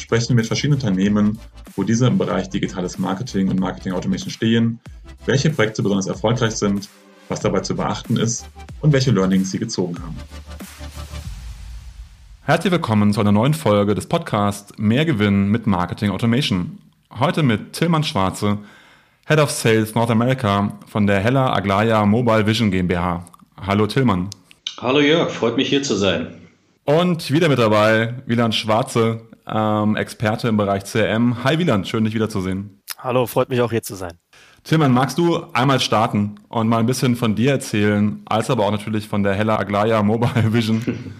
sprechen wir mit verschiedenen Unternehmen, wo diese im Bereich digitales Marketing und Marketing Automation stehen, welche Projekte besonders erfolgreich sind, was dabei zu beachten ist und welche Learnings sie gezogen haben. Herzlich willkommen zu einer neuen Folge des Podcasts Mehr Gewinn mit Marketing Automation. Heute mit Tillmann Schwarze, Head of Sales North America von der Hella Aglaya Mobile Vision GmbH. Hallo Tillmann. Hallo Jörg, freut mich hier zu sein. Und wieder mit dabei, Wieland Schwarze, ähm, Experte im Bereich CRM. Hi Wieland, schön dich wiederzusehen. Hallo, freut mich auch hier zu sein. Tillmann, magst du einmal starten und mal ein bisschen von dir erzählen, als aber auch natürlich von der Hella Aglaya Mobile Vision?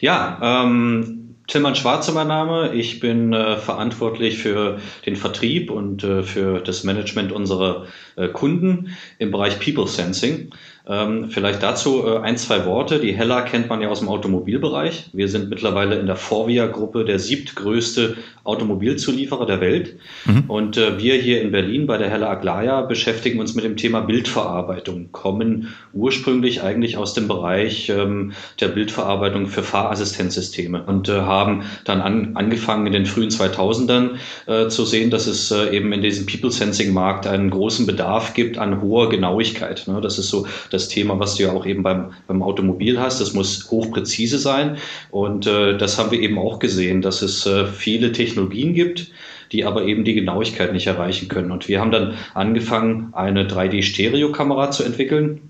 Ja, ähm, Tillmann Schwarze mein Name. Ich bin äh, verantwortlich für den Vertrieb und äh, für das Management unserer äh, Kunden im Bereich People Sensing. Ähm, vielleicht dazu äh, ein, zwei Worte. Die Hella kennt man ja aus dem Automobilbereich. Wir sind mittlerweile in der Forvia-Gruppe der siebtgrößte Automobilzulieferer der Welt. Mhm. Und äh, wir hier in Berlin bei der Hella Aglaya beschäftigen uns mit dem Thema Bildverarbeitung, kommen ursprünglich eigentlich aus dem Bereich ähm, der Bildverarbeitung für Fahrassistenzsysteme und äh, haben dann an, angefangen in den frühen 2000ern äh, zu sehen, dass es äh, eben in diesem People-Sensing-Markt einen großen Bedarf gibt an hoher Genauigkeit. Ne? Das ist so das Thema, was du ja auch eben beim, beim Automobil hast. Das muss hochpräzise sein. Und äh, das haben wir eben auch gesehen, dass es äh, viele Technologien gibt, die aber eben die Genauigkeit nicht erreichen können. Und wir haben dann angefangen, eine 3D-Stereokamera zu entwickeln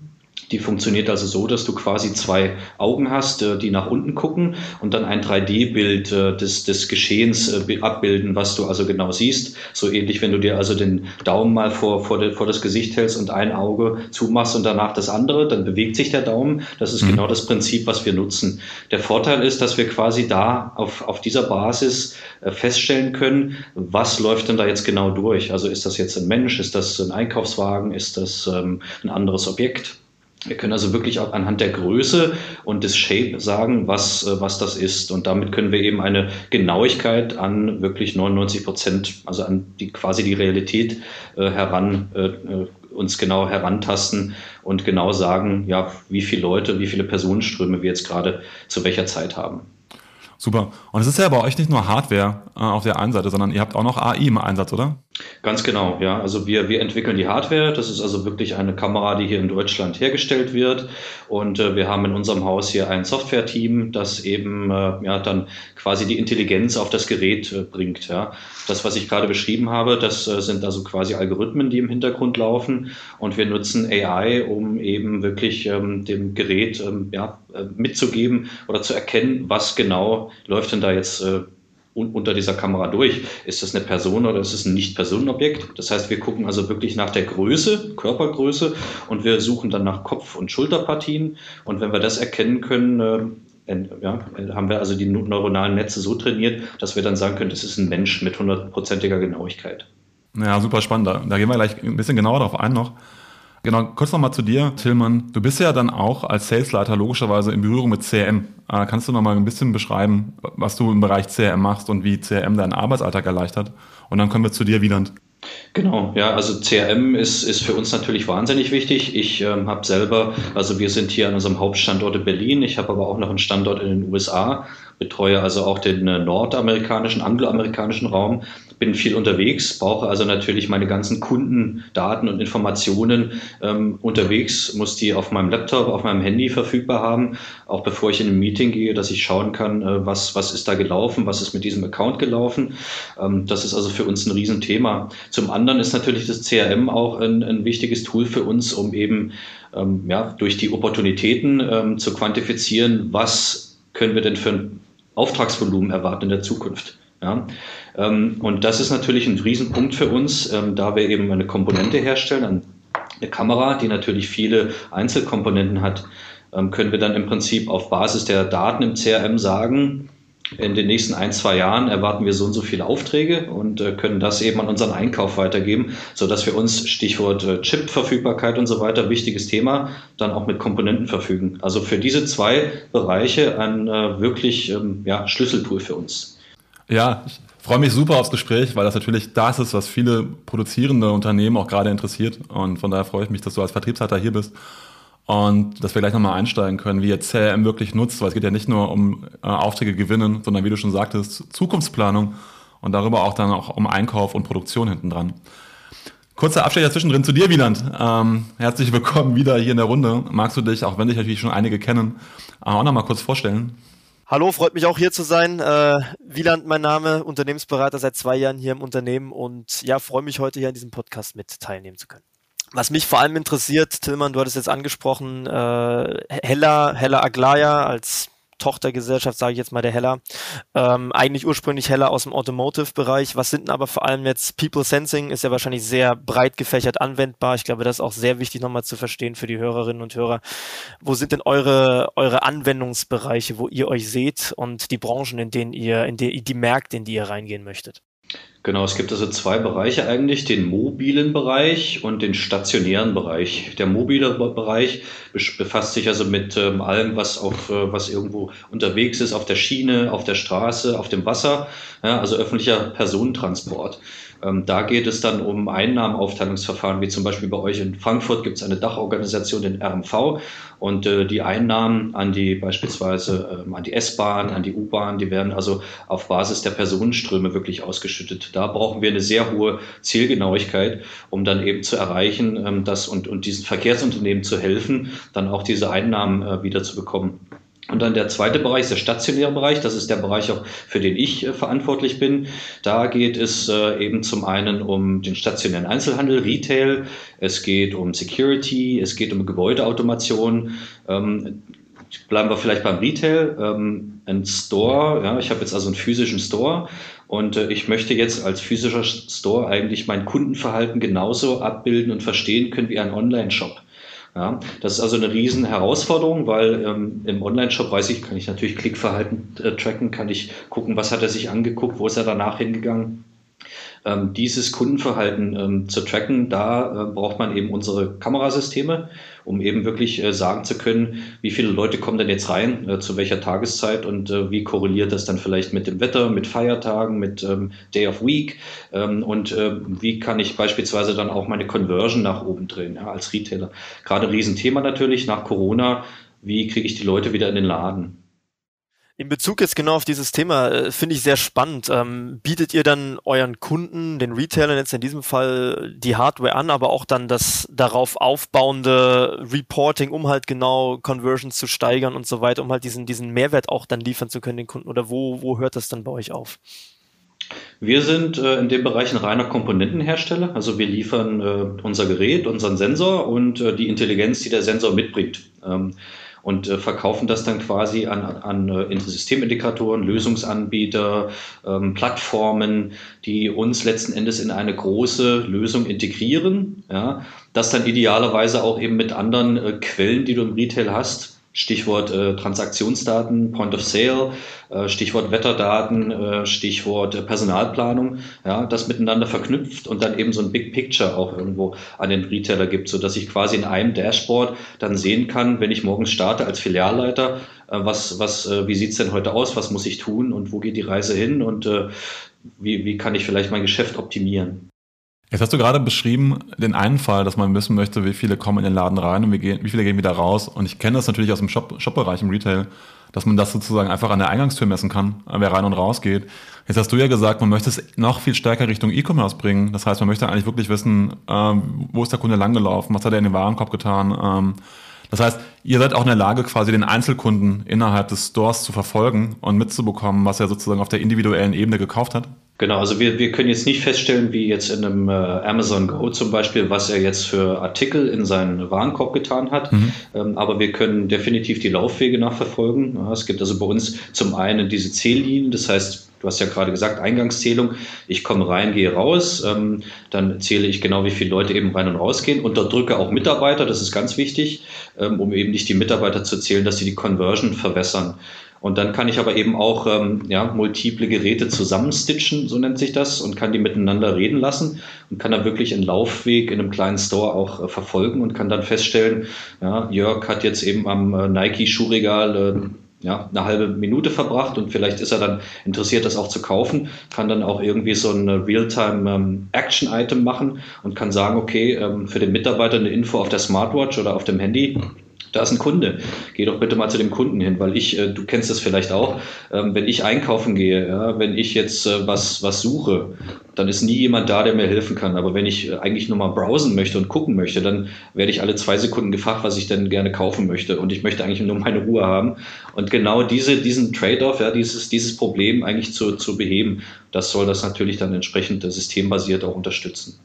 die funktioniert also so, dass du quasi zwei Augen hast, äh, die nach unten gucken und dann ein 3D-Bild äh, des, des Geschehens äh, abbilden, was du also genau siehst. So ähnlich, wenn du dir also den Daumen mal vor, vor, de, vor das Gesicht hältst und ein Auge zumachst und danach das andere, dann bewegt sich der Daumen. Das ist mhm. genau das Prinzip, was wir nutzen. Der Vorteil ist, dass wir quasi da auf, auf dieser Basis feststellen können, was läuft denn da jetzt genau durch. Also ist das jetzt ein Mensch, ist das ein Einkaufswagen, ist das ähm, ein anderes Objekt? Wir können also wirklich auch anhand der Größe und des Shape sagen, was, äh, was das ist. Und damit können wir eben eine Genauigkeit an wirklich 99 Prozent, also an die quasi die Realität äh, heran, äh, äh, uns genau herantasten und genau sagen, ja, wie viele Leute, wie viele Personenströme wir jetzt gerade zu welcher Zeit haben. Super. Und es ist ja bei euch nicht nur Hardware äh, auf der einen Seite, sondern ihr habt auch noch AI im Einsatz, oder? Ganz genau, ja. Also wir, wir entwickeln die Hardware. Das ist also wirklich eine Kamera, die hier in Deutschland hergestellt wird. Und äh, wir haben in unserem Haus hier ein Software-Team, das eben äh, ja dann quasi die Intelligenz auf das Gerät äh, bringt. Ja. Das, was ich gerade beschrieben habe, das äh, sind also quasi Algorithmen, die im Hintergrund laufen. Und wir nutzen AI, um eben wirklich ähm, dem Gerät ähm, ja, äh, mitzugeben oder zu erkennen, was genau läuft denn da jetzt äh, unter dieser Kamera durch. Ist das eine Person oder ist es ein Nicht-Personenobjekt? Das heißt, wir gucken also wirklich nach der Größe, Körpergröße und wir suchen dann nach Kopf- und Schulterpartien. Und wenn wir das erkennen können, äh, ja, haben wir also die neuronalen Netze so trainiert, dass wir dann sagen können, das ist ein Mensch mit hundertprozentiger Genauigkeit. Ja, super spannend. Da gehen wir gleich ein bisschen genauer darauf ein noch. Genau, kurz nochmal zu dir, Tillmann. Du bist ja dann auch als Salesleiter logischerweise in Berührung mit CRM. Äh, kannst du nochmal ein bisschen beschreiben, was du im Bereich CRM machst und wie CRM deinen Arbeitsalltag erleichtert? Und dann kommen wir zu dir, Wieland. Genau, ja, also CRM ist, ist für uns natürlich wahnsinnig wichtig. Ich ähm, habe selber, also wir sind hier an unserem Hauptstandort in Berlin, ich habe aber auch noch einen Standort in den USA, betreue also auch den äh, nordamerikanischen, angloamerikanischen Raum bin viel unterwegs, brauche also natürlich meine ganzen Kundendaten und Informationen ähm, unterwegs, muss die auf meinem Laptop, auf meinem Handy verfügbar haben, auch bevor ich in ein Meeting gehe, dass ich schauen kann, äh, was, was ist da gelaufen, was ist mit diesem Account gelaufen. Ähm, das ist also für uns ein Riesenthema. Zum anderen ist natürlich das CRM auch ein, ein wichtiges Tool für uns, um eben ähm, ja, durch die Opportunitäten ähm, zu quantifizieren, was können wir denn für ein Auftragsvolumen erwarten in der Zukunft. Ja? Ähm, und das ist natürlich ein Riesenpunkt für uns, ähm, da wir eben eine Komponente herstellen, eine Kamera, die natürlich viele Einzelkomponenten hat, ähm, können wir dann im Prinzip auf Basis der Daten im CRM sagen, in den nächsten ein, zwei Jahren erwarten wir so und so viele Aufträge und äh, können das eben an unseren Einkauf weitergeben, sodass wir uns, Stichwort äh, Chip-Verfügbarkeit und so weiter, wichtiges Thema, dann auch mit Komponenten verfügen. Also für diese zwei Bereiche ein äh, wirklich ähm, ja, Schlüsseltool für uns. Ja, ich freue mich super aufs Gespräch, weil das natürlich das ist, was viele produzierende Unternehmen auch gerade interessiert. Und von daher freue ich mich, dass du als Vertriebsleiter hier bist und dass wir gleich nochmal einsteigen können, wie ihr CRM wirklich nutzt, weil es geht ja nicht nur um äh, Aufträge gewinnen, sondern wie du schon sagtest, Zukunftsplanung und darüber auch dann auch um Einkauf und Produktion hinten dran. Kurzer Abstecher zwischendrin zu dir, Wieland. Ähm, herzlich willkommen wieder hier in der Runde. Magst du dich, auch wenn dich natürlich schon einige kennen, auch nochmal kurz vorstellen? Hallo, freut mich auch hier zu sein. Äh, Wieland, mein Name, Unternehmensberater seit zwei Jahren hier im Unternehmen und ja, freue mich heute hier an diesem Podcast mit teilnehmen zu können. Was mich vor allem interessiert, Tillmann, du hattest jetzt angesprochen, äh, Hella, Hella Aglaya als Tochtergesellschaft, sage ich jetzt mal der Hella, ähm, eigentlich ursprünglich Hella aus dem Automotive-Bereich. Was sind denn aber vor allem jetzt People Sensing, ist ja wahrscheinlich sehr breit gefächert anwendbar. Ich glaube, das ist auch sehr wichtig nochmal zu verstehen für die Hörerinnen und Hörer. Wo sind denn eure, eure Anwendungsbereiche, wo ihr euch seht und die Branchen, in denen ihr, in die, die Märkte, in die ihr reingehen möchtet? Genau, es gibt also zwei Bereiche eigentlich, den mobilen Bereich und den stationären Bereich. Der mobile Bereich befasst sich also mit ähm, allem, was auf, äh, was irgendwo unterwegs ist, auf der Schiene, auf der Straße, auf dem Wasser, ja, also öffentlicher Personentransport. Ähm, da geht es dann um Einnahmenaufteilungsverfahren, wie zum Beispiel bei euch in Frankfurt gibt es eine Dachorganisation, den RMV, und äh, die Einnahmen an die beispielsweise ähm, an die S-Bahn, an die U-Bahn, die werden also auf Basis der Personenströme wirklich ausgeschüttet. Da brauchen wir eine sehr hohe Zielgenauigkeit, um dann eben zu erreichen, ähm, dass und, und diesen Verkehrsunternehmen zu helfen, dann auch diese Einnahmen äh, wieder zu bekommen. Und dann der zweite Bereich der stationäre Bereich. Das ist der Bereich auch, für den ich äh, verantwortlich bin. Da geht es äh, eben zum einen um den stationären Einzelhandel, Retail. Es geht um Security. Es geht um Gebäudeautomation. Ähm, bleiben wir vielleicht beim Retail. Ähm, ein Store. Ja, ich habe jetzt also einen physischen Store und äh, ich möchte jetzt als physischer Store eigentlich mein Kundenverhalten genauso abbilden und verstehen können wie ein Online-Shop. Ja, das ist also eine riesen Herausforderung, weil ähm, im Online-Shop weiß ich, kann ich natürlich Klickverhalten äh, tracken, kann ich gucken, was hat er sich angeguckt, wo ist er danach hingegangen. Ähm, dieses Kundenverhalten ähm, zu tracken, da äh, braucht man eben unsere Kamerasysteme, um eben wirklich äh, sagen zu können, wie viele Leute kommen denn jetzt rein, äh, zu welcher Tageszeit und äh, wie korreliert das dann vielleicht mit dem Wetter, mit Feiertagen, mit ähm, Day of Week ähm, und wie kann ich beispielsweise dann auch meine Conversion nach oben drehen ja, als Retailer. Gerade ein Riesenthema natürlich nach Corona, wie kriege ich die Leute wieder in den Laden? In Bezug jetzt genau auf dieses Thema äh, finde ich sehr spannend. Ähm, bietet ihr dann euren Kunden, den Retailern jetzt in diesem Fall die Hardware an, aber auch dann das darauf aufbauende Reporting, um halt genau Conversions zu steigern und so weiter, um halt diesen, diesen Mehrwert auch dann liefern zu können den Kunden? Oder wo, wo hört das dann bei euch auf? Wir sind äh, in dem Bereich ein reiner Komponentenhersteller. Also wir liefern äh, unser Gerät, unseren Sensor und äh, die Intelligenz, die der Sensor mitbringt. Ähm, und äh, verkaufen das dann quasi an, an äh, Systemindikatoren, Lösungsanbieter, ähm, Plattformen, die uns letzten Endes in eine große Lösung integrieren. Ja, das dann idealerweise auch eben mit anderen äh, Quellen, die du im Retail hast, Stichwort äh, Transaktionsdaten, Point of Sale, äh, Stichwort Wetterdaten, äh, Stichwort äh, Personalplanung, ja, das miteinander verknüpft und dann eben so ein Big Picture auch irgendwo an den Retailer gibt, so dass ich quasi in einem Dashboard dann sehen kann, wenn ich morgens starte als Filialleiter, äh, was, was, äh, wie sieht's denn heute aus, was muss ich tun und wo geht die Reise hin und wie, wie kann ich vielleicht mein Geschäft optimieren. Jetzt hast du gerade beschrieben, den einen Fall, dass man wissen möchte, wie viele kommen in den Laden rein und wie, gehen, wie viele gehen wieder raus. Und ich kenne das natürlich aus dem Shop, Shop-Bereich im Retail, dass man das sozusagen einfach an der Eingangstür messen kann, wer rein und raus geht. Jetzt hast du ja gesagt, man möchte es noch viel stärker Richtung E-Commerce bringen. Das heißt, man möchte eigentlich wirklich wissen, ähm, wo ist der Kunde langgelaufen, was hat er in den Warenkorb getan. Ähm, das heißt, ihr seid auch in der Lage, quasi den Einzelkunden innerhalb des Stores zu verfolgen und mitzubekommen, was er sozusagen auf der individuellen Ebene gekauft hat. Genau, also wir, wir können jetzt nicht feststellen, wie jetzt in einem äh, Amazon Go zum Beispiel, was er jetzt für Artikel in seinen Warenkorb getan hat. Mhm. Ähm, aber wir können definitiv die Laufwege nachverfolgen. Ja, es gibt also bei uns zum einen diese Zähllinien, das heißt, Du hast ja gerade gesagt, Eingangszählung. Ich komme rein, gehe raus. Ähm, dann zähle ich genau, wie viele Leute eben rein und rausgehen. Unterdrücke auch Mitarbeiter, das ist ganz wichtig, ähm, um eben nicht die Mitarbeiter zu zählen, dass sie die Conversion verwässern. Und dann kann ich aber eben auch ähm, ja, multiple Geräte zusammenstitchen, so nennt sich das, und kann die miteinander reden lassen und kann dann wirklich einen Laufweg in einem kleinen Store auch äh, verfolgen und kann dann feststellen, ja, Jörg hat jetzt eben am äh, Nike-Schuhregal äh, ja, eine halbe Minute verbracht und vielleicht ist er dann interessiert, das auch zu kaufen, kann dann auch irgendwie so ein Realtime-Action-Item ähm, machen und kann sagen, okay, ähm, für den Mitarbeiter eine Info auf der Smartwatch oder auf dem Handy da ist ein Kunde. Geh doch bitte mal zu dem Kunden hin, weil ich, äh, du kennst das vielleicht auch, ähm, wenn ich einkaufen gehe, ja, wenn ich jetzt äh, was, was suche, dann ist nie jemand da, der mir helfen kann. Aber wenn ich äh, eigentlich nur mal browsen möchte und gucken möchte, dann werde ich alle zwei Sekunden gefragt, was ich denn gerne kaufen möchte. Und ich möchte eigentlich nur meine Ruhe haben. Und genau diese, diesen Trade-off, ja, dieses, dieses Problem eigentlich zu, zu beheben, das soll das natürlich dann entsprechend systembasiert auch unterstützen.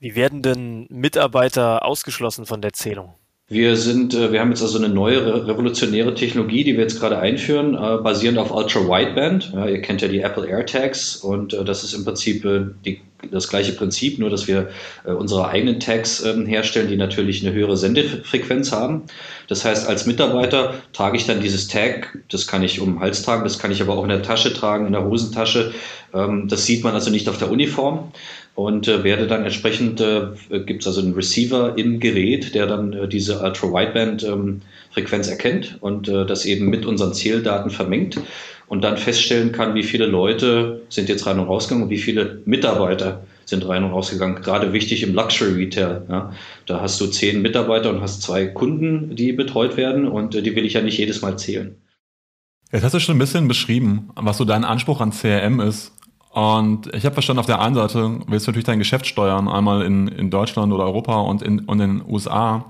Wie werden denn Mitarbeiter ausgeschlossen von der Zählung? Wir sind, äh, wir haben jetzt also eine neue revolutionäre Technologie, die wir jetzt gerade einführen, äh, basierend auf Ultra Wideband. Ja, ihr kennt ja die Apple AirTags und äh, das ist im Prinzip die, das gleiche Prinzip, nur dass wir unsere eigenen Tags ähm, herstellen, die natürlich eine höhere Sendefrequenz haben. Das heißt, als Mitarbeiter trage ich dann dieses Tag, das kann ich um den Hals tragen, das kann ich aber auch in der Tasche tragen, in der Hosentasche. Ähm, das sieht man also nicht auf der Uniform und äh, werde dann entsprechend, äh, gibt es also einen Receiver im Gerät, der dann äh, diese Ultra-Wideband-Frequenz ähm, erkennt und äh, das eben mit unseren Zähldaten vermengt und dann feststellen kann, wie viele Leute sind jetzt rein und rausgegangen und wie viele Mitarbeiter sind rein und rausgegangen. Gerade wichtig im Luxury Retail. Ja. Da hast du zehn Mitarbeiter und hast zwei Kunden, die betreut werden und äh, die will ich ja nicht jedes Mal zählen. Jetzt hast du schon ein bisschen beschrieben, was so dein Anspruch an CRM ist. Und ich habe verstanden, auf der einen Seite willst du natürlich dein Geschäft steuern, einmal in, in Deutschland oder Europa und in, und in den USA.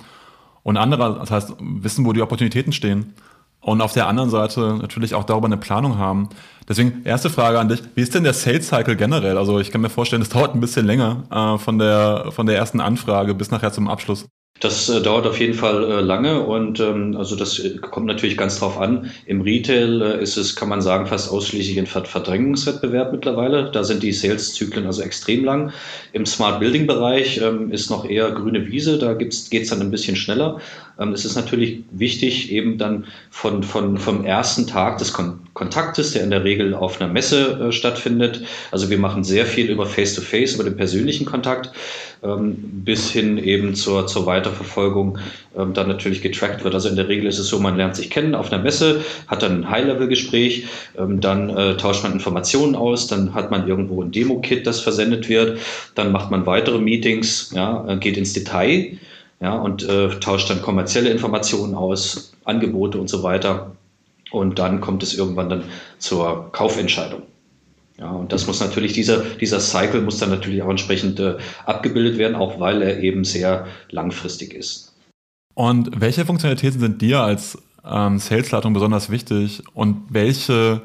Und andere, das heißt, wissen, wo die Opportunitäten stehen. Und auf der anderen Seite natürlich auch darüber eine Planung haben. Deswegen, erste Frage an dich. Wie ist denn der Sales Cycle generell? Also ich kann mir vorstellen, es dauert ein bisschen länger äh, von, der, von der ersten Anfrage bis nachher zum Abschluss. Das äh, dauert auf jeden Fall äh, lange und ähm, also das äh, kommt natürlich ganz drauf an. Im Retail äh, ist es, kann man sagen, fast ausschließlich ein Verdrängungswettbewerb mittlerweile. Da sind die Sales-Zyklen also extrem lang. Im Smart Building-Bereich ähm, ist noch eher grüne Wiese, da geht es dann ein bisschen schneller. Ähm, es ist natürlich wichtig, eben dann von, von, vom ersten Tag des Kon Kontaktes, der in der Regel auf einer Messe äh, stattfindet. Also wir machen sehr viel über Face-to-Face, -face, über den persönlichen Kontakt, bis hin eben zur, zur Weiterverfolgung ähm, dann natürlich getrackt wird. Also in der Regel ist es so, man lernt sich kennen auf einer Messe, hat dann ein High-Level-Gespräch, ähm, dann äh, tauscht man Informationen aus, dann hat man irgendwo ein Demo-Kit, das versendet wird, dann macht man weitere Meetings, ja, äh, geht ins Detail ja, und äh, tauscht dann kommerzielle Informationen aus, Angebote und so weiter. Und dann kommt es irgendwann dann zur Kaufentscheidung. Ja, und das muss natürlich, dieser, dieser Cycle muss dann natürlich auch entsprechend äh, abgebildet werden, auch weil er eben sehr langfristig ist. Und welche Funktionalitäten sind dir als ähm, Salesleitung besonders wichtig und welche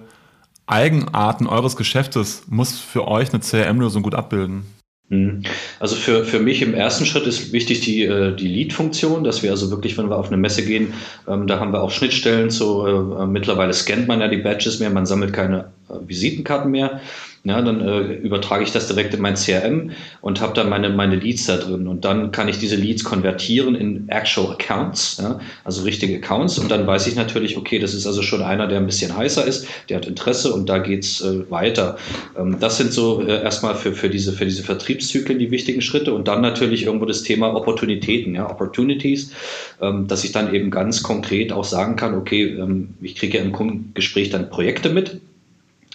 Eigenarten eures Geschäftes muss für euch eine CRM-Lösung gut abbilden? Mhm. Also für, für mich im ersten Schritt ist wichtig die, äh, die Lead-Funktion, dass wir also wirklich, wenn wir auf eine Messe gehen, ähm, da haben wir auch Schnittstellen zu, äh, mittlerweile scannt man ja die Badges mehr, man sammelt keine äh, Visitenkarten mehr. Ja, dann äh, übertrage ich das direkt in mein CRM und habe dann meine, meine Leads da drin. Und dann kann ich diese Leads konvertieren in actual Accounts, ja, also richtige Accounts. Und dann weiß ich natürlich, okay, das ist also schon einer, der ein bisschen heißer ist, der hat Interesse und da geht's äh, weiter. Ähm, das sind so äh, erstmal für, für, diese, für diese Vertriebszyklen die wichtigen Schritte. Und dann natürlich irgendwo das Thema Opportunitäten, ja, Opportunities, ähm, dass ich dann eben ganz konkret auch sagen kann, okay, ähm, ich kriege ja im Kundengespräch dann Projekte mit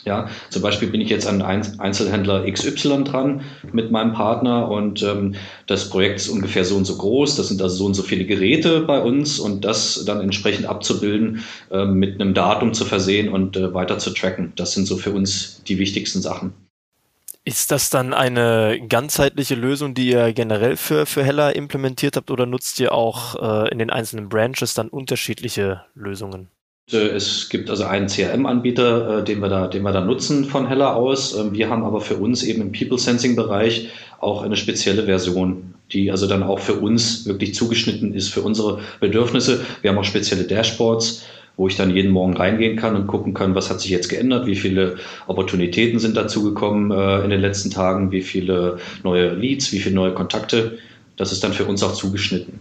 ja, zum Beispiel bin ich jetzt an Einzelhändler XY dran mit meinem Partner und ähm, das Projekt ist ungefähr so und so groß. Das sind also so und so viele Geräte bei uns und das dann entsprechend abzubilden, äh, mit einem Datum zu versehen und äh, weiter zu tracken. Das sind so für uns die wichtigsten Sachen. Ist das dann eine ganzheitliche Lösung, die ihr generell für, für Heller implementiert habt oder nutzt ihr auch äh, in den einzelnen Branches dann unterschiedliche Lösungen? Äh, es gibt also einen CRM-Anbieter, äh, den wir da, den wir da nutzen von Heller aus. Ähm, wir haben aber für uns eben im People Sensing Bereich auch eine spezielle Version, die also dann auch für uns wirklich zugeschnitten ist für unsere Bedürfnisse. Wir haben auch spezielle Dashboards, wo ich dann jeden Morgen reingehen kann und gucken kann, was hat sich jetzt geändert, wie viele Opportunitäten sind dazugekommen äh, in den letzten Tagen, wie viele neue Leads, wie viele neue Kontakte. Das ist dann für uns auch zugeschnitten.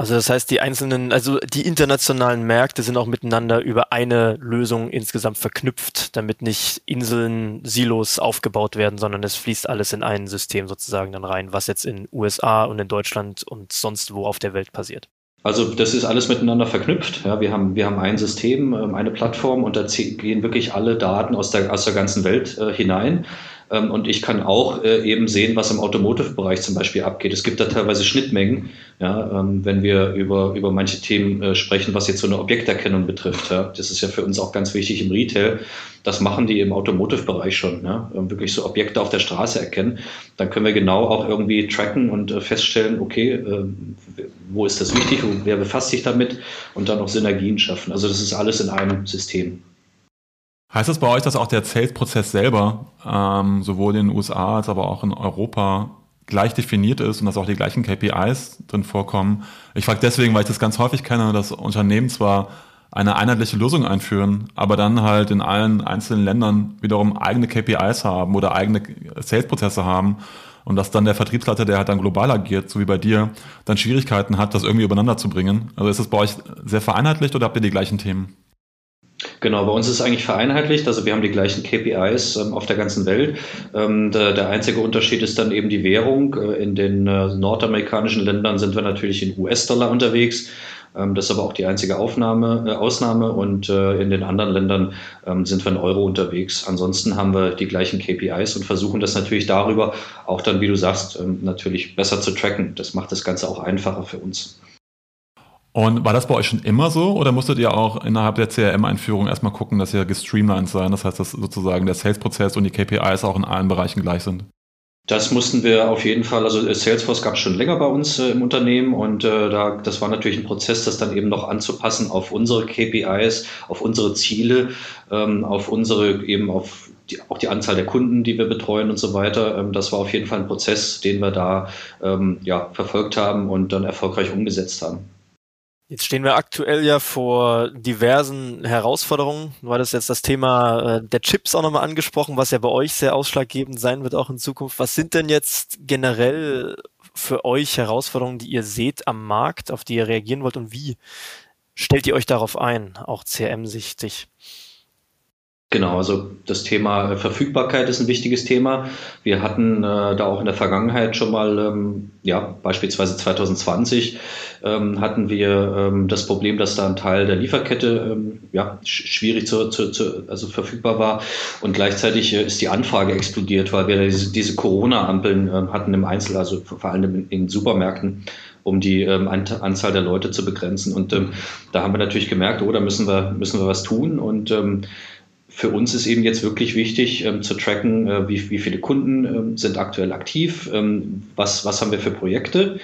Also das heißt, die einzelnen, also die internationalen Märkte sind auch miteinander über eine Lösung insgesamt verknüpft, damit nicht Inseln, Silos aufgebaut werden, sondern es fließt alles in ein System sozusagen dann rein, was jetzt in USA und in Deutschland und sonst wo auf der Welt passiert. Also das ist alles miteinander verknüpft. Ja, wir, haben, wir haben ein System, ähm, eine Plattform und da gehen wirklich alle Daten aus der, aus der ganzen Welt äh, hinein. Ähm, und ich kann auch äh, eben sehen, was im Automotive-Bereich zum Beispiel abgeht. Es gibt da teilweise Schnittmengen, ja, ähm, wenn wir über, über manche Themen äh, sprechen, was jetzt so eine Objekterkennung betrifft. Ja. Das ist ja für uns auch ganz wichtig im Retail. Das machen die im Automotive-Bereich schon. Ja. Ähm, wirklich so Objekte auf der Straße erkennen. Dann können wir genau auch irgendwie tracken und äh, feststellen, okay, wo ist das wichtig, wer befasst sich damit und dann auch Synergien schaffen. Also das ist alles in einem System. Heißt das bei euch, dass auch der Sales-Prozess selber ähm, sowohl in den USA als aber auch in Europa gleich definiert ist und dass auch die gleichen KPIs drin vorkommen? Ich frage deswegen, weil ich das ganz häufig kenne, dass Unternehmen zwar eine einheitliche Lösung einführen, aber dann halt in allen einzelnen Ländern wiederum eigene KPIs haben oder eigene Sales-Prozesse haben und dass dann der Vertriebsleiter, der halt dann global agiert, so wie bei dir, dann Schwierigkeiten hat, das irgendwie übereinander zu bringen. Also ist das bei euch sehr vereinheitlicht oder habt ihr die gleichen Themen? Genau, bei uns ist es eigentlich vereinheitlicht. Also wir haben die gleichen KPIs ähm, auf der ganzen Welt. Ähm, der, der, einzige Unterschied ist dann eben die Währung. Äh, in den äh, nordamerikanischen Ländern sind wir natürlich in US-Dollar unterwegs. Ähm, das ist aber auch die einzige Aufnahme, äh, Ausnahme. Und äh, in den anderen Ländern ähm, sind wir in Euro unterwegs. Ansonsten haben wir die gleichen KPIs und versuchen das natürlich darüber auch dann, wie du sagst, ähm, natürlich besser zu tracken. Das macht das Ganze auch einfacher für uns. Und war das bei euch schon immer so oder musstet ihr auch innerhalb der CRM-Einführung erstmal gucken, dass ihr gestreamlined sein? Das heißt, dass sozusagen der Sales-Prozess und die KPIs auch in allen Bereichen gleich sind? Das mussten wir auf jeden Fall, also Salesforce gab es schon länger bei uns äh, im Unternehmen und äh, da, das war natürlich ein Prozess, das dann eben noch anzupassen auf unsere KPIs, auf unsere Ziele, ähm, auf unsere, eben auf die, auch die Anzahl der Kunden, die wir betreuen und so weiter. Ähm, das war auf jeden Fall ein Prozess, den wir da ähm, ja, verfolgt haben und dann erfolgreich umgesetzt haben. Jetzt stehen wir aktuell ja vor diversen Herausforderungen. Du hattest jetzt das Thema äh, der Chips auch nochmal angesprochen, was ja bei euch sehr ausschlaggebend sein wird auch in Zukunft. Was sind denn jetzt generell für euch Herausforderungen, die ihr seht am Markt, auf die ihr reagieren wollt und wie stellt ihr euch darauf ein, auch CRM-sichtig? Genau, also das Thema Verfügbarkeit ist ein wichtiges Thema. Wir hatten äh, da auch in der Vergangenheit schon mal, ähm, ja, beispielsweise 2020 ähm, hatten wir ähm, das Problem, dass da ein Teil der Lieferkette ähm, ja, schwierig zu, zu, zu, also verfügbar war und gleichzeitig äh, ist die Anfrage explodiert, weil wir diese, diese Corona-Ampeln äh, hatten im Einzel, also vor allem in, in Supermärkten um die ähm, Anzahl der Leute zu begrenzen. Und ähm, da haben wir natürlich gemerkt, oh, da müssen wir, müssen wir was tun. Und ähm, für uns ist eben jetzt wirklich wichtig ähm, zu tracken, äh, wie, wie, viele Kunden ähm, sind aktuell aktiv, ähm, was, was haben wir für Projekte,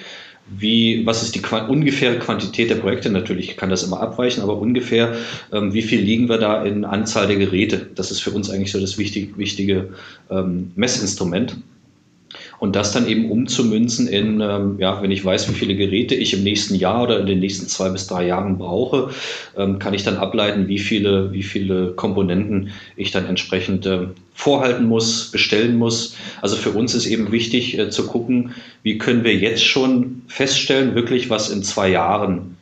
wie, was ist die ungefähre Quantität der Projekte? Natürlich kann das immer abweichen, aber ungefähr, ähm, wie viel liegen wir da in Anzahl der Geräte? Das ist für uns eigentlich so das wichtig, wichtige ähm, Messinstrument. Und das dann eben umzumünzen in, ähm, ja, wenn ich weiß, wie viele Geräte ich im nächsten Jahr oder in den nächsten zwei bis drei Jahren brauche, ähm, kann ich dann ableiten, wie viele, wie viele Komponenten ich dann entsprechend äh, vorhalten muss, bestellen muss. Also für uns ist eben wichtig äh, zu gucken, wie können wir jetzt schon feststellen, wirklich, was in zwei Jahren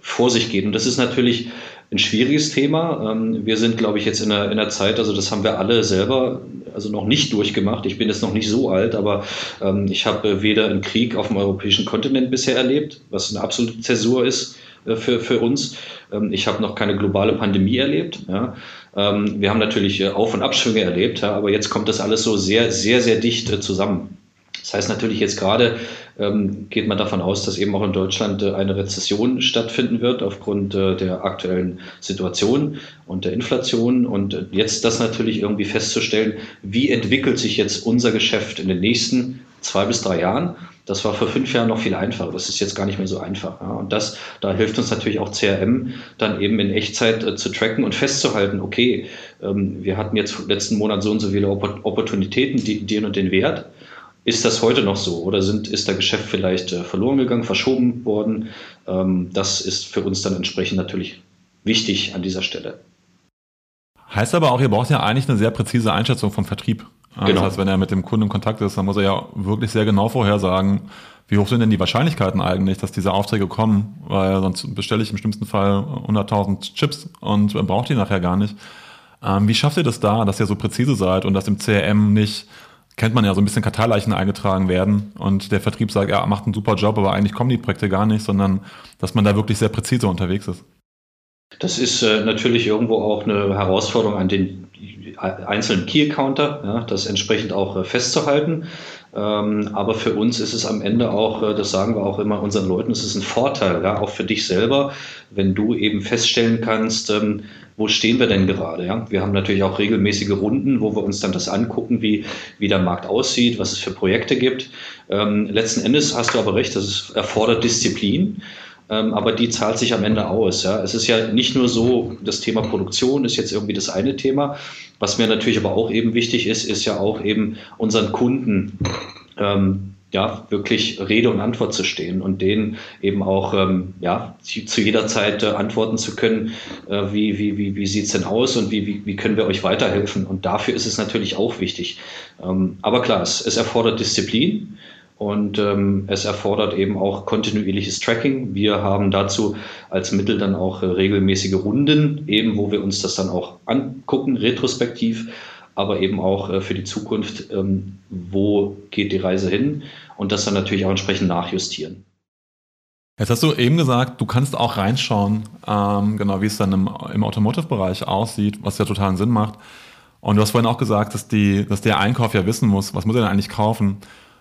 vor sich geht. Und das ist natürlich ein schwieriges Thema. Ähm, wir sind, glaube ich, jetzt in einer, in einer Zeit, also das haben wir alle selber also noch nicht durchgemacht. Ich bin jetzt noch nicht so alt, aber ähm, ich habe weder einen Krieg auf dem europäischen Kontinent bisher erlebt, was eine absolute Zäsur ist äh, für, für uns. Ähm, ich habe noch keine globale Pandemie erlebt. Ja. Ähm, wir haben natürlich äh, Auf- und Abschwünge erlebt, ja, aber jetzt kommt das alles so sehr, sehr, sehr dicht äh, zusammen. Das heißt natürlich jetzt gerade ähm, geht man davon aus, dass eben auch in Deutschland äh, eine Rezession stattfinden wird aufgrund äh, der aktuellen Situation und der Inflation. Und äh, jetzt das natürlich irgendwie festzustellen, wie entwickelt sich jetzt unser Geschäft in den nächsten zwei bis drei Jahren. Das war vor fünf Jahren noch viel einfacher. Das ist jetzt gar nicht mehr so einfach. Ja. Und das, da hilft uns natürlich auch CRM, dann eben in Echtzeit äh, zu tracken und festzuhalten, okay, ähm, wir hatten jetzt letzten Monat so und so viele Opportunitäten, die, den und den Wert. Ist das heute noch so oder sind, ist der Geschäft vielleicht äh, verloren gegangen, verschoben worden? Ähm, das ist für uns dann entsprechend natürlich wichtig an dieser Stelle. Heißt aber auch, ihr braucht ja eigentlich eine sehr präzise Einschätzung vom Vertrieb. Genau. Das heißt, wenn er mit dem Kunden in Kontakt ist, dann muss er ja wirklich sehr genau vorhersagen, wie hoch sind denn die Wahrscheinlichkeiten eigentlich, dass diese Aufträge kommen, weil sonst bestelle ich im schlimmsten Fall 100.000 Chips und brauche die nachher gar nicht. Ähm, wie schafft ihr das da, dass ihr so präzise seid und dass im CRM nicht, kennt man ja, so ein bisschen Karteileichen eingetragen werden und der Vertrieb sagt, er macht einen super Job, aber eigentlich kommen die Projekte gar nicht, sondern dass man da wirklich sehr präzise unterwegs ist? Das ist äh, natürlich irgendwo auch eine Herausforderung an den einzelnen Key-Accounter, ja, das entsprechend auch äh, festzuhalten. Ähm, aber für uns ist es am Ende auch, äh, das sagen wir auch immer unseren Leuten, es ist ein Vorteil, ja, auch für dich selber, wenn du eben feststellen kannst, ähm, wo stehen wir denn gerade? Ja? Wir haben natürlich auch regelmäßige Runden, wo wir uns dann das angucken, wie, wie der Markt aussieht, was es für Projekte gibt. Ähm, letzten Endes hast du aber recht, das erfordert Disziplin aber die zahlt sich am Ende aus. Ja. Es ist ja nicht nur so, das Thema Produktion ist jetzt irgendwie das eine Thema. Was mir natürlich aber auch eben wichtig ist, ist ja auch eben unseren Kunden ähm, ja, wirklich Rede und Antwort zu stehen und denen eben auch ähm, ja, zu jeder Zeit äh, antworten zu können, äh, wie, wie, wie, wie sieht es denn aus und wie, wie, wie können wir euch weiterhelfen. Und dafür ist es natürlich auch wichtig. Ähm, aber klar, es, es erfordert Disziplin. Und ähm, es erfordert eben auch kontinuierliches Tracking. Wir haben dazu als Mittel dann auch äh, regelmäßige Runden, eben wo wir uns das dann auch angucken, retrospektiv, aber eben auch äh, für die Zukunft, ähm, wo geht die Reise hin und das dann natürlich auch entsprechend nachjustieren. Jetzt hast du eben gesagt, du kannst auch reinschauen, ähm, genau wie es dann im, im Automotive-Bereich aussieht, was ja totalen Sinn macht. Und du hast vorhin auch gesagt, dass, die, dass der Einkauf ja wissen muss, was muss er denn eigentlich kaufen.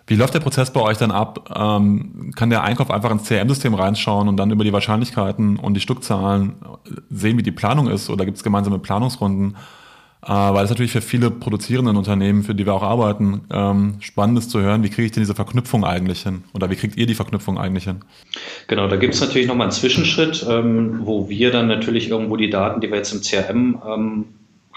Wie läuft der Prozess bei euch dann ab? Ähm, kann der Einkauf einfach ins CRM-System reinschauen und dann über die Wahrscheinlichkeiten und die Stückzahlen sehen, wie die Planung ist? Oder gibt es gemeinsame Planungsrunden? Äh, weil es natürlich für viele produzierenden Unternehmen, für die wir auch arbeiten, ähm, spannend ist zu hören, wie kriege ich denn diese Verknüpfung eigentlich hin? Oder wie kriegt ihr die Verknüpfung eigentlich hin? Genau, da gibt es natürlich nochmal einen Zwischenschritt, ähm, wo wir dann natürlich irgendwo die Daten, die wir jetzt im CRM ähm,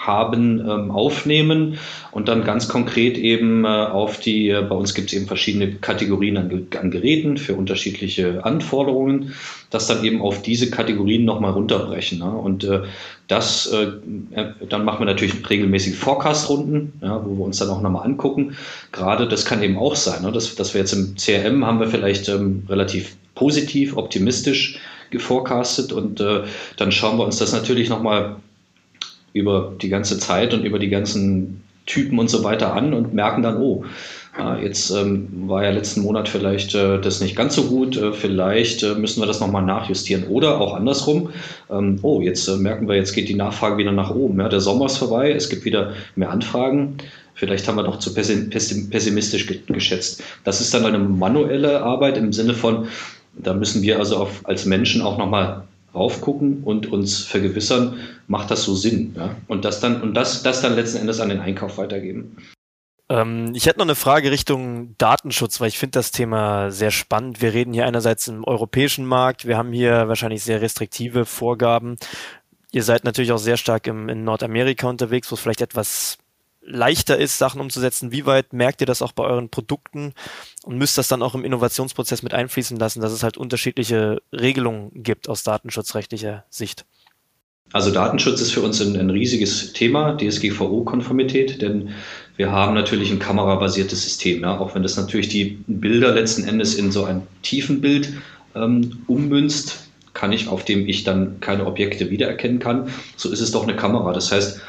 haben, ähm, aufnehmen und dann ganz konkret eben äh, auf die, äh, bei uns gibt es eben verschiedene Kategorien an, an, Geräten für unterschiedliche Anforderungen, das dann eben auf diese Kategorien nochmal runterbrechen. Ne? Und äh, das, äh, äh, dann machen wir natürlich regelmäßig Forecast-Runden, ja, wo wir uns dann auch nochmal angucken. Gerade das kann eben auch sein, ne? dass, dass wir jetzt im CRM haben wir vielleicht ähm, relativ positiv, optimistisch geforecastet und äh, dann schauen wir uns das natürlich nochmal über die ganze Zeit und über die ganzen Typen und so weiter an und merken dann, oh, äh, jetzt ähm, war ja letzten Monat vielleicht äh, das nicht ganz so gut, äh, vielleicht äh, müssen wir das nochmal nachjustieren. Oder auch andersrum, ähm, oh, jetzt merken wir, jetzt geht die Nachfrage wieder nach oben. Ja, der Sommer ist vorbei, es gibt wieder mehr Anfragen. Vielleicht haben wir doch zu pessimistisch geschätzt. Das ist dann eine manuelle Arbeit im Sinne von, da müssen wir also auf, als Menschen auch nochmal raufgucken und uns vergewissern, macht das so Sinn? Ja? Und das dann, und das, das dann letzten Endes an den Einkauf weitergeben. Ähm, ich hätte noch eine Frage Richtung Datenschutz, weil ich finde das Thema sehr spannend. Wir reden hier einerseits im europäischen Markt, wir haben hier wahrscheinlich sehr restriktive Vorgaben. Ihr seid natürlich auch sehr stark im, in Nordamerika unterwegs, wo es vielleicht etwas leichter ist, Sachen umzusetzen. Wie weit merkt ihr das auch bei euren Produkten und müsst das dann auch im Innovationsprozess mit einfließen lassen, dass es halt unterschiedliche Regelungen gibt aus datenschutzrechtlicher Sicht? Also Datenschutz ist für uns ein, ein riesiges Thema, DSGVO-Konformität, denn wir haben natürlich ein kamerabasiertes System, ja, auch wenn das natürlich die Bilder letzten Endes in so ein Tiefenbild ähm, ummünzt, kann ich, auf dem ich dann keine Objekte wiedererkennen kann. So ist es doch eine Kamera. Das heißt,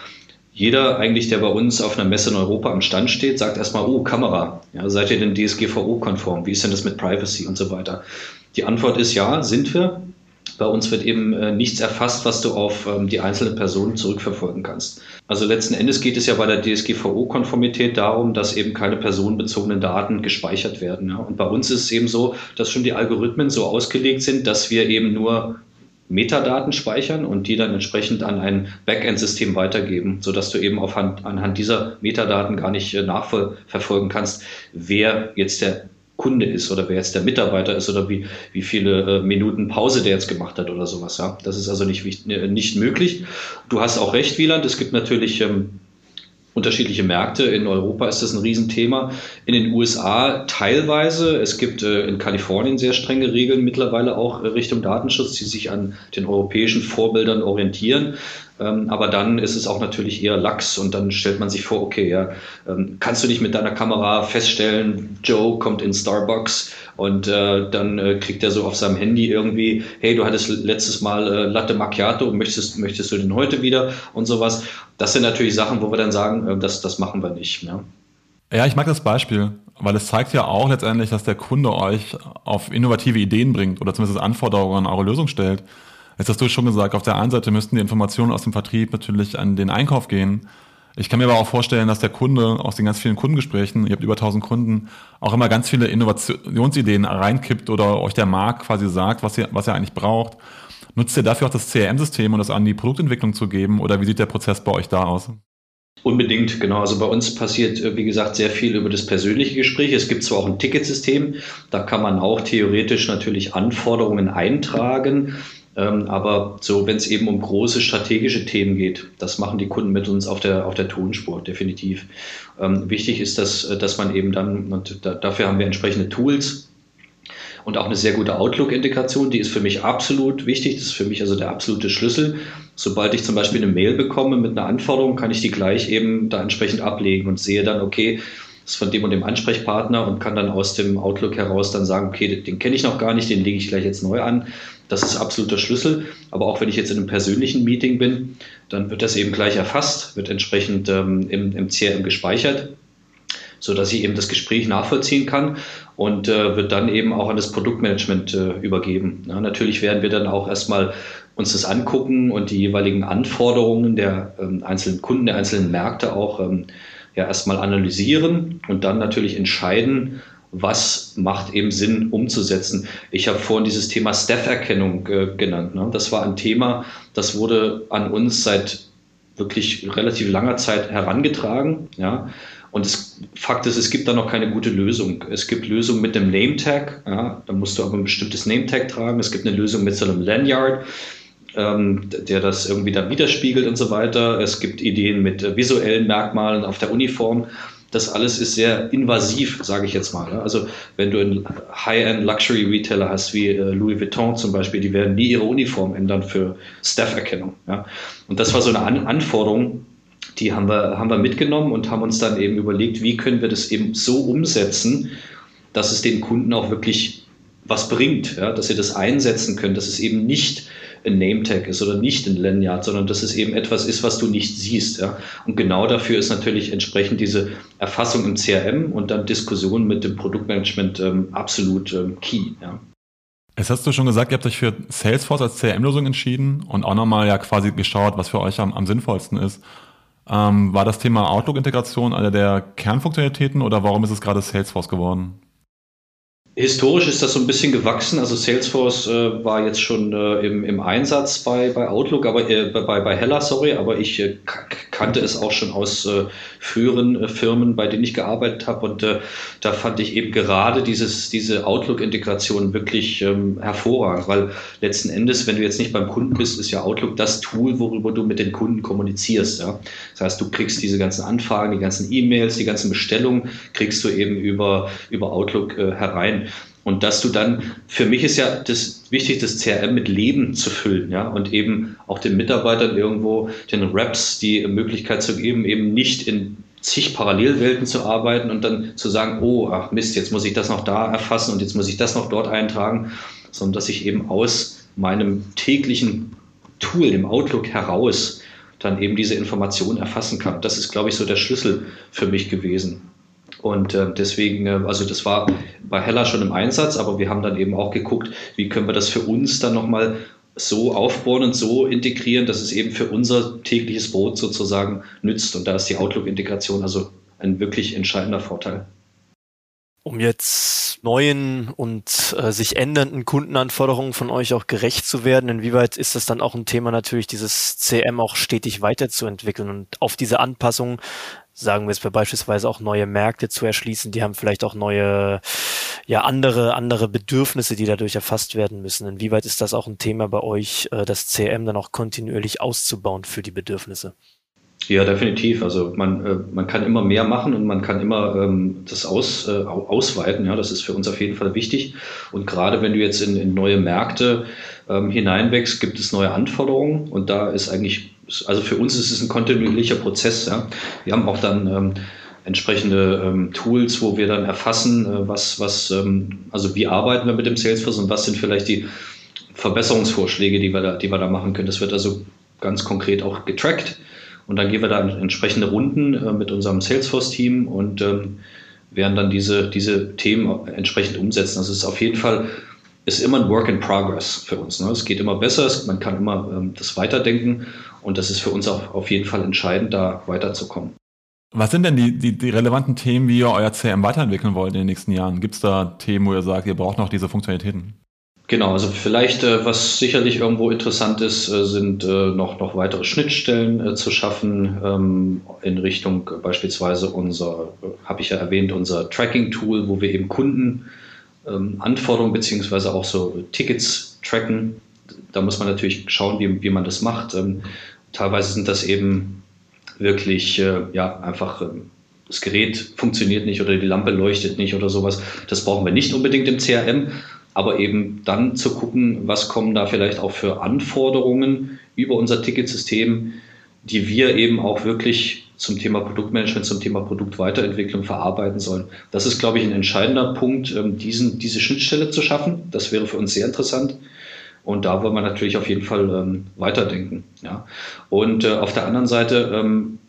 jeder eigentlich, der bei uns auf einer Messe in Europa am Stand steht, sagt erstmal, oh, Kamera, ja, seid ihr denn DSGVO-konform? Wie ist denn das mit Privacy und so weiter? Die Antwort ist ja, sind wir. Bei uns wird eben äh, nichts erfasst, was du auf ähm, die einzelne Person zurückverfolgen kannst. Also letzten Endes geht es ja bei der DSGVO-Konformität darum, dass eben keine personenbezogenen Daten gespeichert werden. Ja? Und bei uns ist es eben so, dass schon die Algorithmen so ausgelegt sind, dass wir eben nur Metadaten speichern und die dann entsprechend an ein Backend-System weitergeben, sodass du eben auf Hand, anhand dieser Metadaten gar nicht äh, nachverfolgen kannst, wer jetzt der Kunde ist oder wer jetzt der Mitarbeiter ist oder wie, wie viele äh, Minuten Pause der jetzt gemacht hat oder sowas. Ja. Das ist also nicht, äh, nicht möglich. Du hast auch recht, Wieland, es gibt natürlich ähm, unterschiedliche Märkte. In Europa ist das ein Riesenthema. In den USA teilweise. Es gibt äh, in Kalifornien sehr strenge Regeln mittlerweile auch äh, Richtung Datenschutz, die sich an den europäischen Vorbildern orientieren. Ähm, aber dann ist es auch natürlich eher lax und dann stellt man sich vor, okay, ja, ähm, kannst du nicht mit deiner Kamera feststellen, Joe kommt in Starbucks und äh, dann äh, kriegt er so auf seinem Handy irgendwie, hey, du hattest letztes Mal äh, Latte Macchiato, möchtest, möchtest du den heute wieder und sowas. Das sind natürlich Sachen, wo wir dann sagen, äh, das, das machen wir nicht. Ja. ja, ich mag das Beispiel, weil es zeigt ja auch letztendlich, dass der Kunde euch auf innovative Ideen bringt oder zumindest Anforderungen an eure Lösung stellt. Jetzt hast du schon gesagt, auf der einen Seite müssten die Informationen aus dem Vertrieb natürlich an den Einkauf gehen. Ich kann mir aber auch vorstellen, dass der Kunde aus den ganz vielen Kundengesprächen, ihr habt über 1000 Kunden, auch immer ganz viele Innovationsideen reinkippt oder euch der Markt quasi sagt, was ihr, was ihr eigentlich braucht. Nutzt ihr dafür auch das CRM-System, um das an die Produktentwicklung zu geben oder wie sieht der Prozess bei euch da aus? Unbedingt, genau. Also bei uns passiert, äh, wie gesagt, sehr viel über das persönliche Gespräch. Es gibt zwar auch ein Ticketsystem, da kann man auch theoretisch natürlich Anforderungen eintragen. Ähm, aber so, wenn es eben um große strategische Themen geht, das machen die Kunden mit uns auf der, auf der Tonspur, definitiv. Ähm, wichtig ist, dass, äh, dass man eben dann, und da, dafür haben wir entsprechende Tools, und auch eine sehr gute Outlook-Integration, die ist für mich absolut wichtig. Das ist für mich also der absolute Schlüssel. Sobald ich zum Beispiel eine Mail bekomme mit einer Anforderung, kann ich die gleich eben da entsprechend ablegen und sehe dann, okay, das ist von dem und dem Ansprechpartner und kann dann aus dem Outlook heraus dann sagen, okay, den, den kenne ich noch gar nicht, den lege ich gleich jetzt neu an. Das ist absoluter Schlüssel. Aber auch wenn ich jetzt in einem persönlichen Meeting bin, dann wird das eben gleich erfasst, wird entsprechend ähm, im, im CRM gespeichert, sodass ich eben das Gespräch nachvollziehen kann und äh, wird dann eben auch an das Produktmanagement äh, übergeben. Ja, natürlich werden wir dann auch erstmal uns das angucken und die jeweiligen Anforderungen der ähm, einzelnen Kunden, der einzelnen Märkte auch ähm, ja erstmal analysieren und dann natürlich entscheiden, was macht eben Sinn umzusetzen. Ich habe vorhin dieses Thema Staff-Erkennung äh, genannt. Ne? Das war ein Thema, das wurde an uns seit wirklich relativ langer Zeit herangetragen. Ja? Und das Fakt ist, es gibt da noch keine gute Lösung. Es gibt Lösungen mit dem Name-Tag, ja? da musst du aber ein bestimmtes Name-Tag tragen. Es gibt eine Lösung mit so einem Lanyard. Ähm, der das irgendwie dann widerspiegelt und so weiter. Es gibt Ideen mit äh, visuellen Merkmalen auf der Uniform das alles ist sehr invasiv, sage ich jetzt mal. Also wenn du einen High-End Luxury Retailer hast, wie äh, Louis Vuitton zum Beispiel, die werden nie ihre Uniform ändern für Staff-Erkennung. Und das war so eine An Anforderung, die haben wir, haben wir mitgenommen und haben uns dann eben überlegt, wie können wir das eben so umsetzen, dass es den Kunden auch wirklich was bringt, dass sie das einsetzen können, dass es eben nicht ein Name-Tag ist oder nicht ein Lanyard, sondern dass es eben etwas ist, was du nicht siehst. Ja? Und genau dafür ist natürlich entsprechend diese Erfassung im CRM und dann Diskussion mit dem Produktmanagement ähm, absolut ähm, key. Ja? Jetzt hast du schon gesagt, ihr habt euch für Salesforce als CRM-Lösung entschieden und auch nochmal ja quasi geschaut, was für euch am, am sinnvollsten ist. Ähm, war das Thema Outlook-Integration eine der Kernfunktionalitäten oder warum ist es gerade Salesforce geworden? Historisch ist das so ein bisschen gewachsen. Also Salesforce äh, war jetzt schon äh, im, im Einsatz bei, bei Outlook, aber äh, bei, bei Hella, sorry, aber ich äh, kannte es auch schon aus äh, früheren äh, Firmen, bei denen ich gearbeitet habe. Und da fand ich eben gerade dieses, diese Outlook-Integration wirklich ähm, hervorragend, weil letzten Endes, wenn du jetzt nicht beim Kunden bist, ist ja Outlook das Tool, worüber du mit den Kunden kommunizierst. Ja? Das heißt, du kriegst diese ganzen Anfragen, die ganzen E-Mails, die ganzen Bestellungen, kriegst du eben über, über Outlook herein. Und dass du dann, für mich ist ja das wichtig, das CRM mit Leben zu füllen, ja, und eben auch den Mitarbeitern irgendwo, den Reps die Möglichkeit zu geben, eben nicht in zig Parallelwelten zu arbeiten und dann zu sagen, oh, ach Mist, jetzt muss ich das noch da erfassen und jetzt muss ich das noch dort eintragen, sondern dass ich eben aus meinem täglichen Tool, dem Outlook heraus, dann eben diese Information erfassen kann. Das ist, glaube ich, so der Schlüssel für mich gewesen. Und äh, deswegen, äh, also das war bei Hella schon im Einsatz, aber wir haben dann eben auch geguckt, wie können wir das für uns dann nochmal so aufbauen und so integrieren, dass es eben für unser tägliches Brot sozusagen nützt. Und da ist die Outlook-Integration also ein wirklich entscheidender Vorteil. Um jetzt neuen und äh, sich ändernden Kundenanforderungen von euch auch gerecht zu werden, inwieweit ist das dann auch ein Thema natürlich, dieses CM auch stetig weiterzuentwickeln und auf diese Anpassungen sagen wir es beispielsweise auch neue Märkte zu erschließen, die haben vielleicht auch neue, ja, andere, andere Bedürfnisse, die dadurch erfasst werden müssen. Inwieweit ist das auch ein Thema bei euch, äh, das CM dann auch kontinuierlich auszubauen für die Bedürfnisse? Ja, definitiv. Also man, äh, man kann immer mehr machen und man kann immer ähm, das aus, äh, ausweiten. Ja, das ist für uns auf jeden Fall wichtig. Und gerade wenn du jetzt in, in neue Märkte ähm, hineinwächst, gibt es neue Anforderungen und da ist eigentlich, also für uns ist es ein kontinuierlicher Prozess. Ja. Wir haben auch dann ähm, entsprechende ähm, Tools, wo wir dann erfassen, äh, was, was, ähm, also wie arbeiten wir mit dem Salesforce und was sind vielleicht die Verbesserungsvorschläge, die wir da, die wir da machen können. Das wird also ganz konkret auch getrackt und dann gehen wir da in entsprechende Runden äh, mit unserem Salesforce-Team und ähm, werden dann diese, diese Themen entsprechend umsetzen. Also es ist auf jeden Fall ist immer ein Work in Progress für uns. Ne? Es geht immer besser, es, man kann immer ähm, das weiterdenken und das ist für uns auch auf jeden Fall entscheidend, da weiterzukommen. Was sind denn die, die, die relevanten Themen, wie ihr euer CRM weiterentwickeln wollt in den nächsten Jahren? Gibt es da Themen, wo ihr sagt, ihr braucht noch diese Funktionalitäten? Genau, also vielleicht, äh, was sicherlich irgendwo interessant ist, äh, sind äh, noch, noch weitere Schnittstellen zu schaffen ähm, in Richtung beispielsweise unser, habe ich ja erwähnt, unser Tracking-Tool, wo wir eben Kunden ähm, Anforderungen beziehungsweise auch so Tickets tracken. Da muss man natürlich schauen, wie, wie man das macht. Ähm, teilweise sind das eben wirklich, ja, einfach das Gerät funktioniert nicht oder die Lampe leuchtet nicht oder sowas. Das brauchen wir nicht unbedingt im CRM, aber eben dann zu gucken, was kommen da vielleicht auch für Anforderungen über unser Ticketsystem, die wir eben auch wirklich zum Thema Produktmanagement, zum Thema Produktweiterentwicklung verarbeiten sollen. Das ist, glaube ich, ein entscheidender Punkt, ähm, diesen, diese Schnittstelle zu schaffen. Das wäre für uns sehr interessant. Und da wollen wir natürlich auf jeden Fall ähm, weiterdenken. Ja. Und äh, auf der anderen Seite ähm,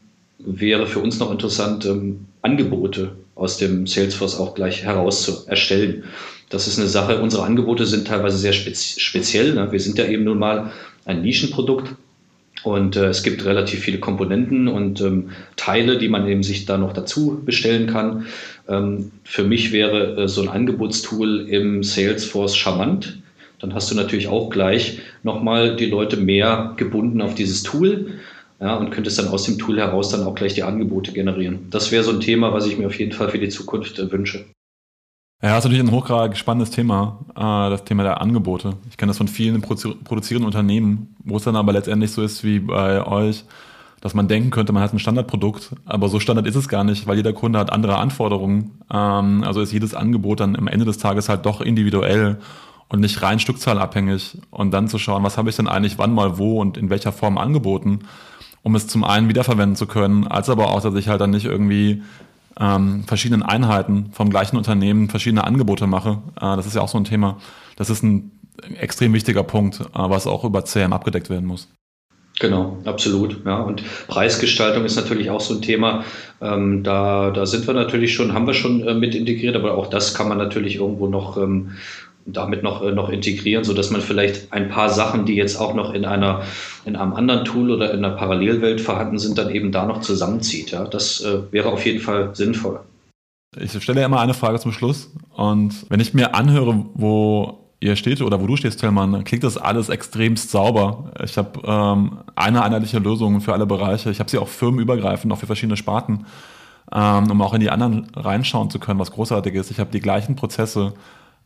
wäre für uns noch interessant, ähm, Angebote aus dem Salesforce auch gleich heraus zu erstellen. Das ist eine Sache. Unsere Angebote sind teilweise sehr speziell. Ne? Wir sind ja eben nun mal ein Nischenprodukt. Und äh, es gibt relativ viele Komponenten und ähm, Teile, die man eben sich da noch dazu bestellen kann. Ähm, für mich wäre äh, so ein Angebotstool im Salesforce charmant. Dann hast du natürlich auch gleich nochmal die Leute mehr gebunden auf dieses Tool ja, und könntest dann aus dem Tool heraus dann auch gleich die Angebote generieren. Das wäre so ein Thema, was ich mir auf jeden Fall für die Zukunft äh, wünsche. Ja, das ist natürlich ein hochgradig spannendes Thema, äh, das Thema der Angebote. Ich kenne das von vielen produzierenden Unternehmen, wo es dann aber letztendlich so ist wie bei euch, dass man denken könnte, man hat ein Standardprodukt, aber so Standard ist es gar nicht, weil jeder Kunde hat andere Anforderungen. Ähm, also ist jedes Angebot dann am Ende des Tages halt doch individuell und nicht rein stückzahlabhängig. Und dann zu schauen, was habe ich denn eigentlich wann mal wo und in welcher Form angeboten, um es zum einen wiederverwenden zu können, als aber auch, dass ich halt dann nicht irgendwie ähm, verschiedenen Einheiten vom gleichen Unternehmen verschiedene Angebote mache. Äh, das ist ja auch so ein Thema. Das ist ein extrem wichtiger Punkt, äh, was auch über CM abgedeckt werden muss. Genau, absolut. Ja, und Preisgestaltung ist natürlich auch so ein Thema. Ähm, da, da sind wir natürlich schon, haben wir schon äh, mit integriert, aber auch das kann man natürlich irgendwo noch ähm, damit noch, äh, noch integrieren, so dass man vielleicht ein paar Sachen, die jetzt auch noch in einer, in einem anderen Tool oder in einer Parallelwelt vorhanden sind, dann eben da noch zusammenzieht. Ja, das äh, wäre auf jeden Fall sinnvoll. Ich stelle ja immer eine Frage zum Schluss und wenn ich mir anhöre, wo ihr steht oder wo du stehst, Tillmann, klingt das alles extremst sauber. Ich habe ähm, eine einheitliche Lösung für alle Bereiche. Ich habe sie auch firmenübergreifend, auch für verschiedene Sparten, ähm, um auch in die anderen reinschauen zu können, was großartig ist. Ich habe die gleichen Prozesse,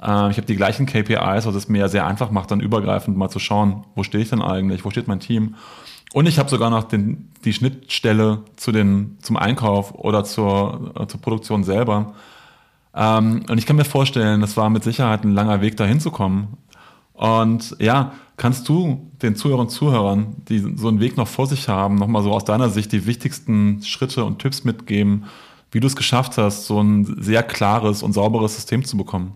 ich habe die gleichen KPIs, was es mir sehr einfach macht, dann übergreifend mal zu schauen, wo stehe ich denn eigentlich, wo steht mein Team. Und ich habe sogar noch den, die Schnittstelle zu den, zum Einkauf oder zur, äh, zur Produktion selber. Ähm, und ich kann mir vorstellen, das war mit Sicherheit ein langer Weg, dahin zu kommen. Und ja, kannst du den Zuhörern und Zuhörern, die so einen Weg noch vor sich haben, nochmal so aus deiner Sicht die wichtigsten Schritte und Tipps mitgeben, wie du es geschafft hast, so ein sehr klares und sauberes System zu bekommen?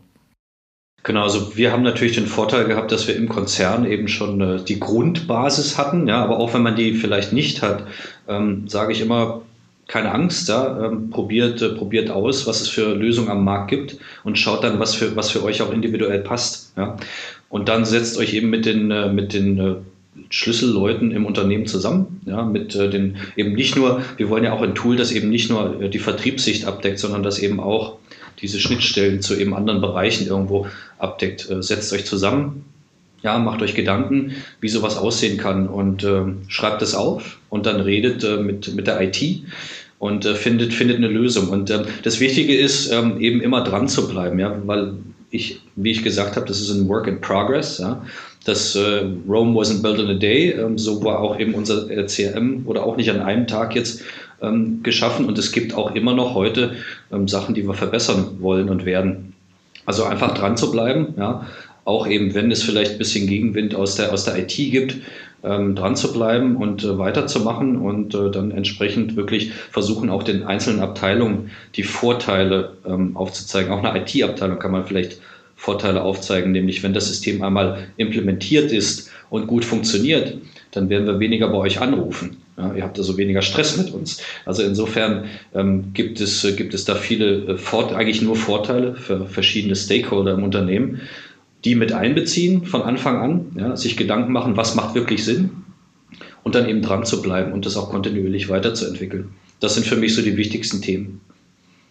Genau, also wir haben natürlich den Vorteil gehabt, dass wir im Konzern eben schon äh, die Grundbasis hatten, ja, aber auch wenn man die vielleicht nicht hat, ähm, sage ich immer, keine Angst, ja, ähm, probiert, äh, probiert aus, was es für Lösungen am Markt gibt und schaut dann, was für, was für euch auch individuell passt. Ja. Und dann setzt euch eben mit den, äh, mit den äh, Schlüsselleuten im Unternehmen zusammen, ja, mit äh, den eben nicht nur, wir wollen ja auch ein Tool, das eben nicht nur äh, die Vertriebssicht abdeckt, sondern das eben auch diese Schnittstellen zu eben anderen Bereichen irgendwo abdeckt. Äh, setzt euch zusammen, ja, macht euch Gedanken, wie sowas aussehen kann und äh, schreibt es auf und dann redet äh, mit, mit der IT und äh, findet, findet eine Lösung. Und äh, das Wichtige ist, ähm, eben immer dran zu bleiben, ja, weil ich, wie ich gesagt habe, das ist ein Work in Progress. Ja. Das äh, Rome wasn't built in a day. Ähm, so war auch eben unser CRM oder auch nicht an einem Tag jetzt ähm, geschaffen. Und es gibt auch immer noch heute ähm, Sachen, die wir verbessern wollen und werden. Also einfach dran zu bleiben, ja. Auch eben, wenn es vielleicht ein bisschen Gegenwind aus der, aus der IT gibt, ähm, dran zu bleiben und äh, weiterzumachen und äh, dann entsprechend wirklich versuchen, auch den einzelnen Abteilungen die Vorteile ähm, aufzuzeigen. Auch eine IT-Abteilung kann man vielleicht Vorteile aufzeigen, nämlich wenn das System einmal implementiert ist und gut funktioniert, dann werden wir weniger bei euch anrufen. Ja, ihr habt also weniger Stress mit uns. Also insofern ähm, gibt, es, äh, gibt es da viele, äh, eigentlich nur Vorteile für verschiedene Stakeholder im Unternehmen die mit einbeziehen von Anfang an, ja, sich Gedanken machen, was macht wirklich Sinn und dann eben dran zu bleiben und das auch kontinuierlich weiterzuentwickeln. Das sind für mich so die wichtigsten Themen.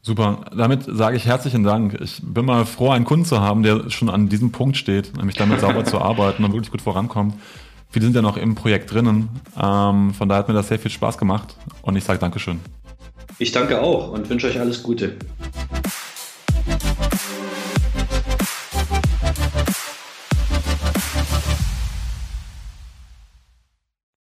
Super. Damit sage ich herzlichen Dank. Ich bin mal froh, einen Kunden zu haben, der schon an diesem Punkt steht, nämlich damit sauber zu arbeiten und wirklich gut vorankommt. Viele sind ja noch im Projekt drinnen. Ähm, von daher hat mir das sehr viel Spaß gemacht und ich sage Dankeschön. Ich danke auch und wünsche euch alles Gute.